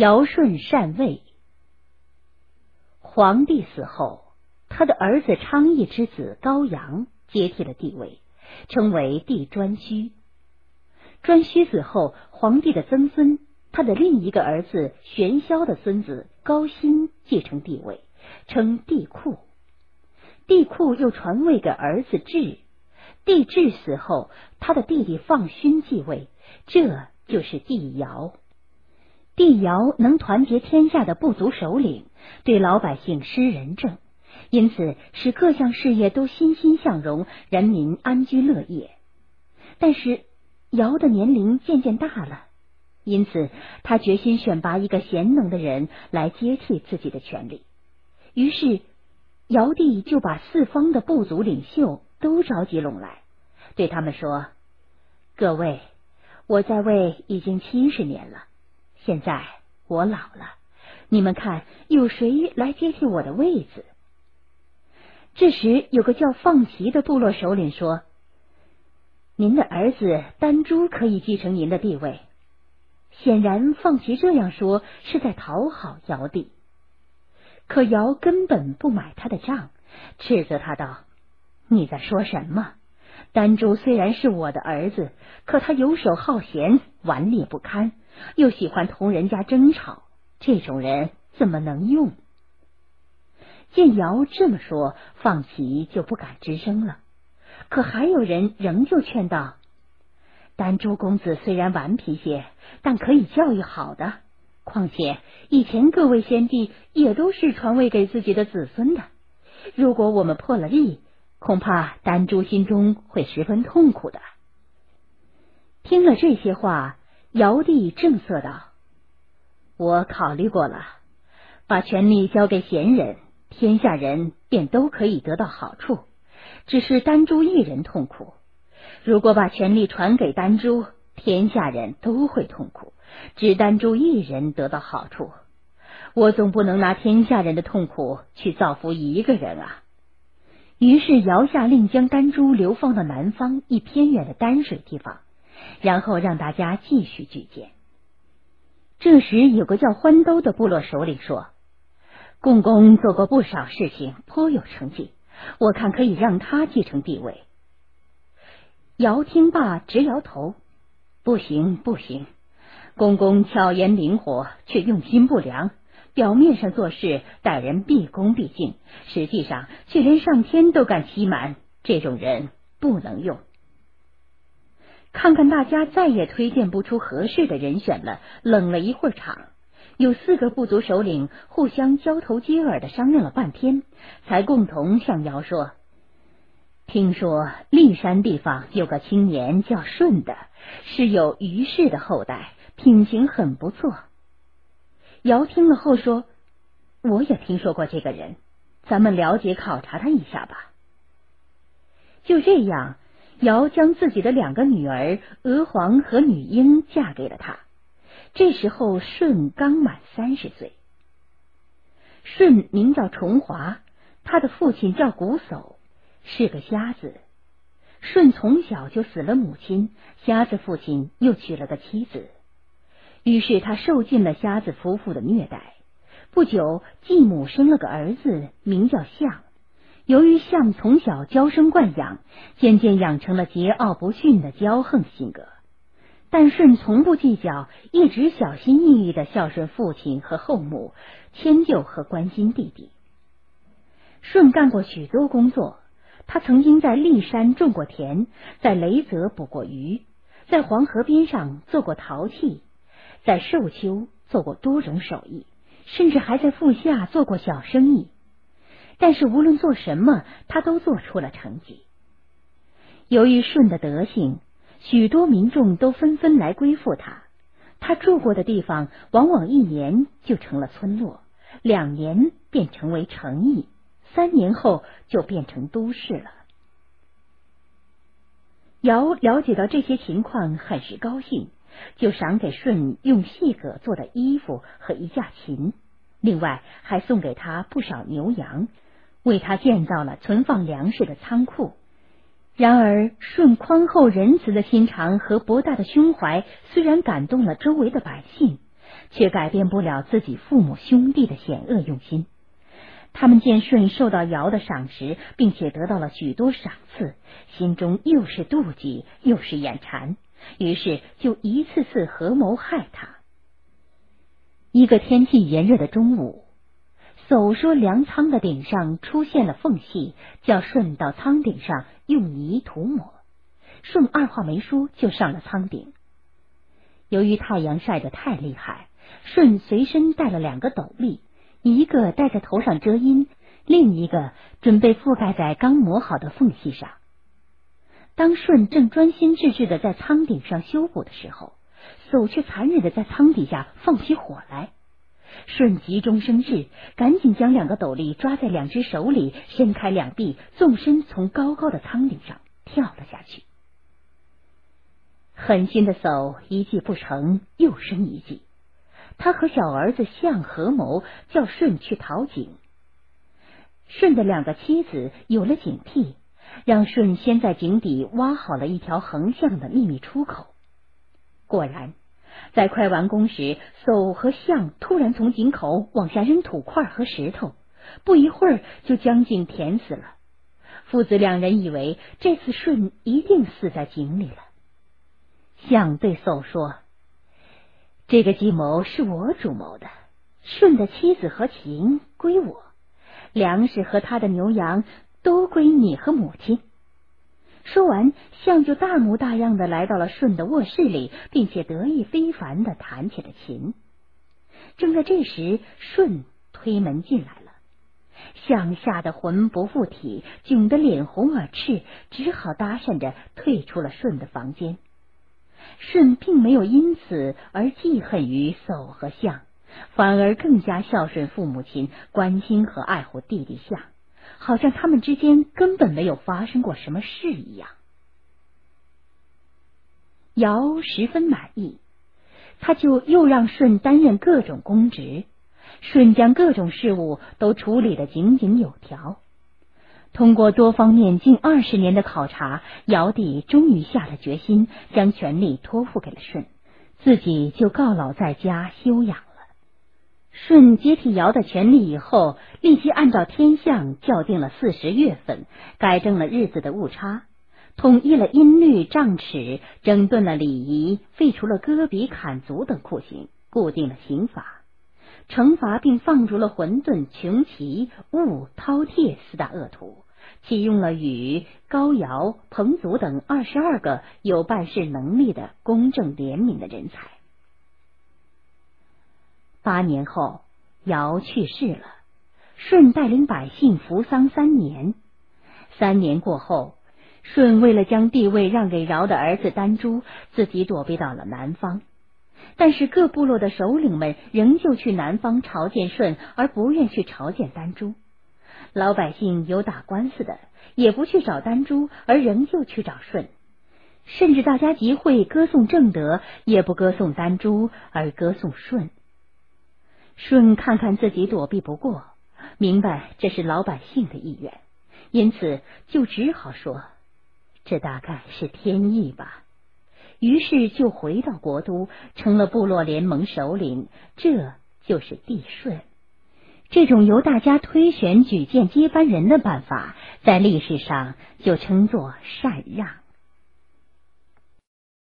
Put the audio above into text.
尧舜禅位。皇帝死后，他的儿子昌邑之子高阳接替了帝位，称为帝颛顼。颛顼死后，皇帝的曾孙，他的另一个儿子玄霄的孙子高辛继承帝位，称帝喾。帝喾又传位给儿子智。帝智死后，他的弟弟放勋继位，这就是帝尧。帝尧能团结天下的部族首领，对老百姓施仁政，因此使各项事业都欣欣向荣，人民安居乐业。但是尧的年龄渐渐大了，因此他决心选拔一个贤能的人来接替自己的权利。于是尧帝就把四方的部族领袖。都召集拢来，对他们说：“各位，我在位已经七十年了，现在我老了，你们看有谁来接替我的位子？”这时，有个叫放齐的部落首领说：“您的儿子丹朱可以继承您的地位。”显然，放齐这样说是在讨好尧帝，可尧根本不买他的账，斥责他道。你在说什么？丹朱虽然是我的儿子，可他游手好闲，顽劣不堪，又喜欢同人家争吵，这种人怎么能用？见尧这么说，放齐就不敢吱声了。可还有人仍旧劝道：“丹朱公子虽然顽皮些，但可以教育好的。况且以前各位先帝也都是传位给自己的子孙的。如果我们破了例，”恐怕丹朱心中会十分痛苦的。听了这些话，尧帝正色道：“我考虑过了，把权力交给贤人，天下人便都可以得到好处，只是丹珠一人痛苦。如果把权力传给丹珠，天下人都会痛苦，只丹珠一人得到好处。我总不能拿天下人的痛苦去造福一个人啊。”于是尧下令将丹珠流放到南方一偏远的丹水地方，然后让大家继续举荐。这时有个叫欢兜的部落首领说：“共工做过不少事情，颇有成绩，我看可以让他继承帝位。”尧听罢直摇头：“不行，不行！公公巧言灵活，却用心不良。”表面上做事待人毕恭毕敬，实际上却连上天都敢欺瞒，这种人不能用。看看大家再也推荐不出合适的人选了，冷了一会儿场，有四个部族首领互相交头接耳的商量了半天，才共同向尧说：“听说骊山地方有个青年叫舜的，是有虞氏的后代，品行很不错。”尧听了后说：“我也听说过这个人，咱们了解考察他一下吧。”就这样，尧将自己的两个女儿娥皇和女英嫁给了他。这时候，舜刚满三十岁。舜名叫重华，他的父亲叫瞽叟，是个瞎子。舜从小就死了母亲，瞎子父亲又娶了个妻子。于是他受尽了瞎子夫妇的虐待。不久，继母生了个儿子，名叫象。由于象从小娇生惯养，渐渐养成了桀骜不驯的骄横性格。但舜从不计较，一直小心翼翼的孝顺父亲和后母，迁就和关心弟弟。舜干过许多工作，他曾经在骊山种过田，在雷泽捕过鱼，在黄河边上做过陶器。在寿丘做过多种手艺，甚至还在富下做过小生意。但是无论做什么，他都做出了成绩。由于舜的德行，许多民众都纷纷来归附他。他住过的地方，往往一年就成了村落，两年便成为城邑，三年后就变成都市了。尧了解到这些情况，很是高兴。就赏给舜用细葛做的衣服和一架琴，另外还送给他不少牛羊，为他建造了存放粮食的仓库。然而，舜宽厚仁慈的心肠和博大的胸怀虽然感动了周围的百姓，却改变不了自己父母兄弟的险恶用心。他们见舜受到尧的赏识，并且得到了许多赏赐，心中又是妒忌又是眼馋，于是就一次次合谋害他。一个天气炎热的中午，走说粮仓的顶上出现了缝隙，叫舜到仓顶上用泥涂抹。舜二话没说就上了仓顶。由于太阳晒得太厉害，舜随身带了两个斗笠。一个戴在头上遮阴，另一个准备覆盖在刚磨好的缝隙上。当舜正专心致志的在仓顶上修补的时候，叟却残忍的在仓底下放起火来。舜急中生智，赶紧将两个斗笠抓在两只手里，伸开两臂，纵身从高高的舱顶上跳了下去。狠心的叟一计不成，又生一计。他和小儿子相合谋，叫舜去讨井。舜的两个妻子有了警惕，让舜先在井底挖好了一条横向的秘密出口。果然，在快完工时，叟和象突然从井口往下扔土块和石头，不一会儿就将井填死了。父子两人以为这次舜一定死在井里了。象对叟说。这个计谋是我主谋的，舜的妻子和琴归我，粮食和他的牛羊都归你和母亲。说完，象就大模大样的来到了舜的卧室里，并且得意非凡的弹起了琴。正在这时，舜推门进来了，象吓得魂不附体，窘得脸红耳赤，只好搭讪着退出了舜的房间。舜并没有因此而记恨于叟和象，反而更加孝顺父母亲，关心和爱护弟弟象，好像他们之间根本没有发生过什么事一样。尧十分满意，他就又让舜担任各种公职，舜将各种事务都处理的井井有条。通过多方面近二十年的考察，尧帝终于下了决心，将权力托付给了舜，自己就告老在家休养。舜接替尧的权力以后，立即按照天象校定了四十月份，改正了日子的误差，统一了音律丈尺，整顿了礼仪，废除了割鼻砍足等酷刑，固定了刑法。惩罚并放逐了混沌、穷奇、物、饕餮四大恶徒，启用了禹、高尧、彭祖等二十二个有办事能力的公正廉明的人才。八年后，尧去世了，舜带领百姓服丧三年。三年过后，舜为了将地位让给尧的儿子丹朱，自己躲避到了南方。但是各部落的首领们仍旧去南方朝见舜，而不愿去朝见丹朱。老百姓有打官司的，也不去找丹朱，而仍旧去找舜。甚至大家集会歌颂正德，也不歌颂丹朱，而歌颂舜。舜看看自己躲避不过，明白这是老百姓的意愿，因此就只好说：“这大概是天意吧。”于是就回到国都，成了部落联盟首领，这就是帝舜。这种由大家推选举荐接班人的办法，在历史上就称作禅让。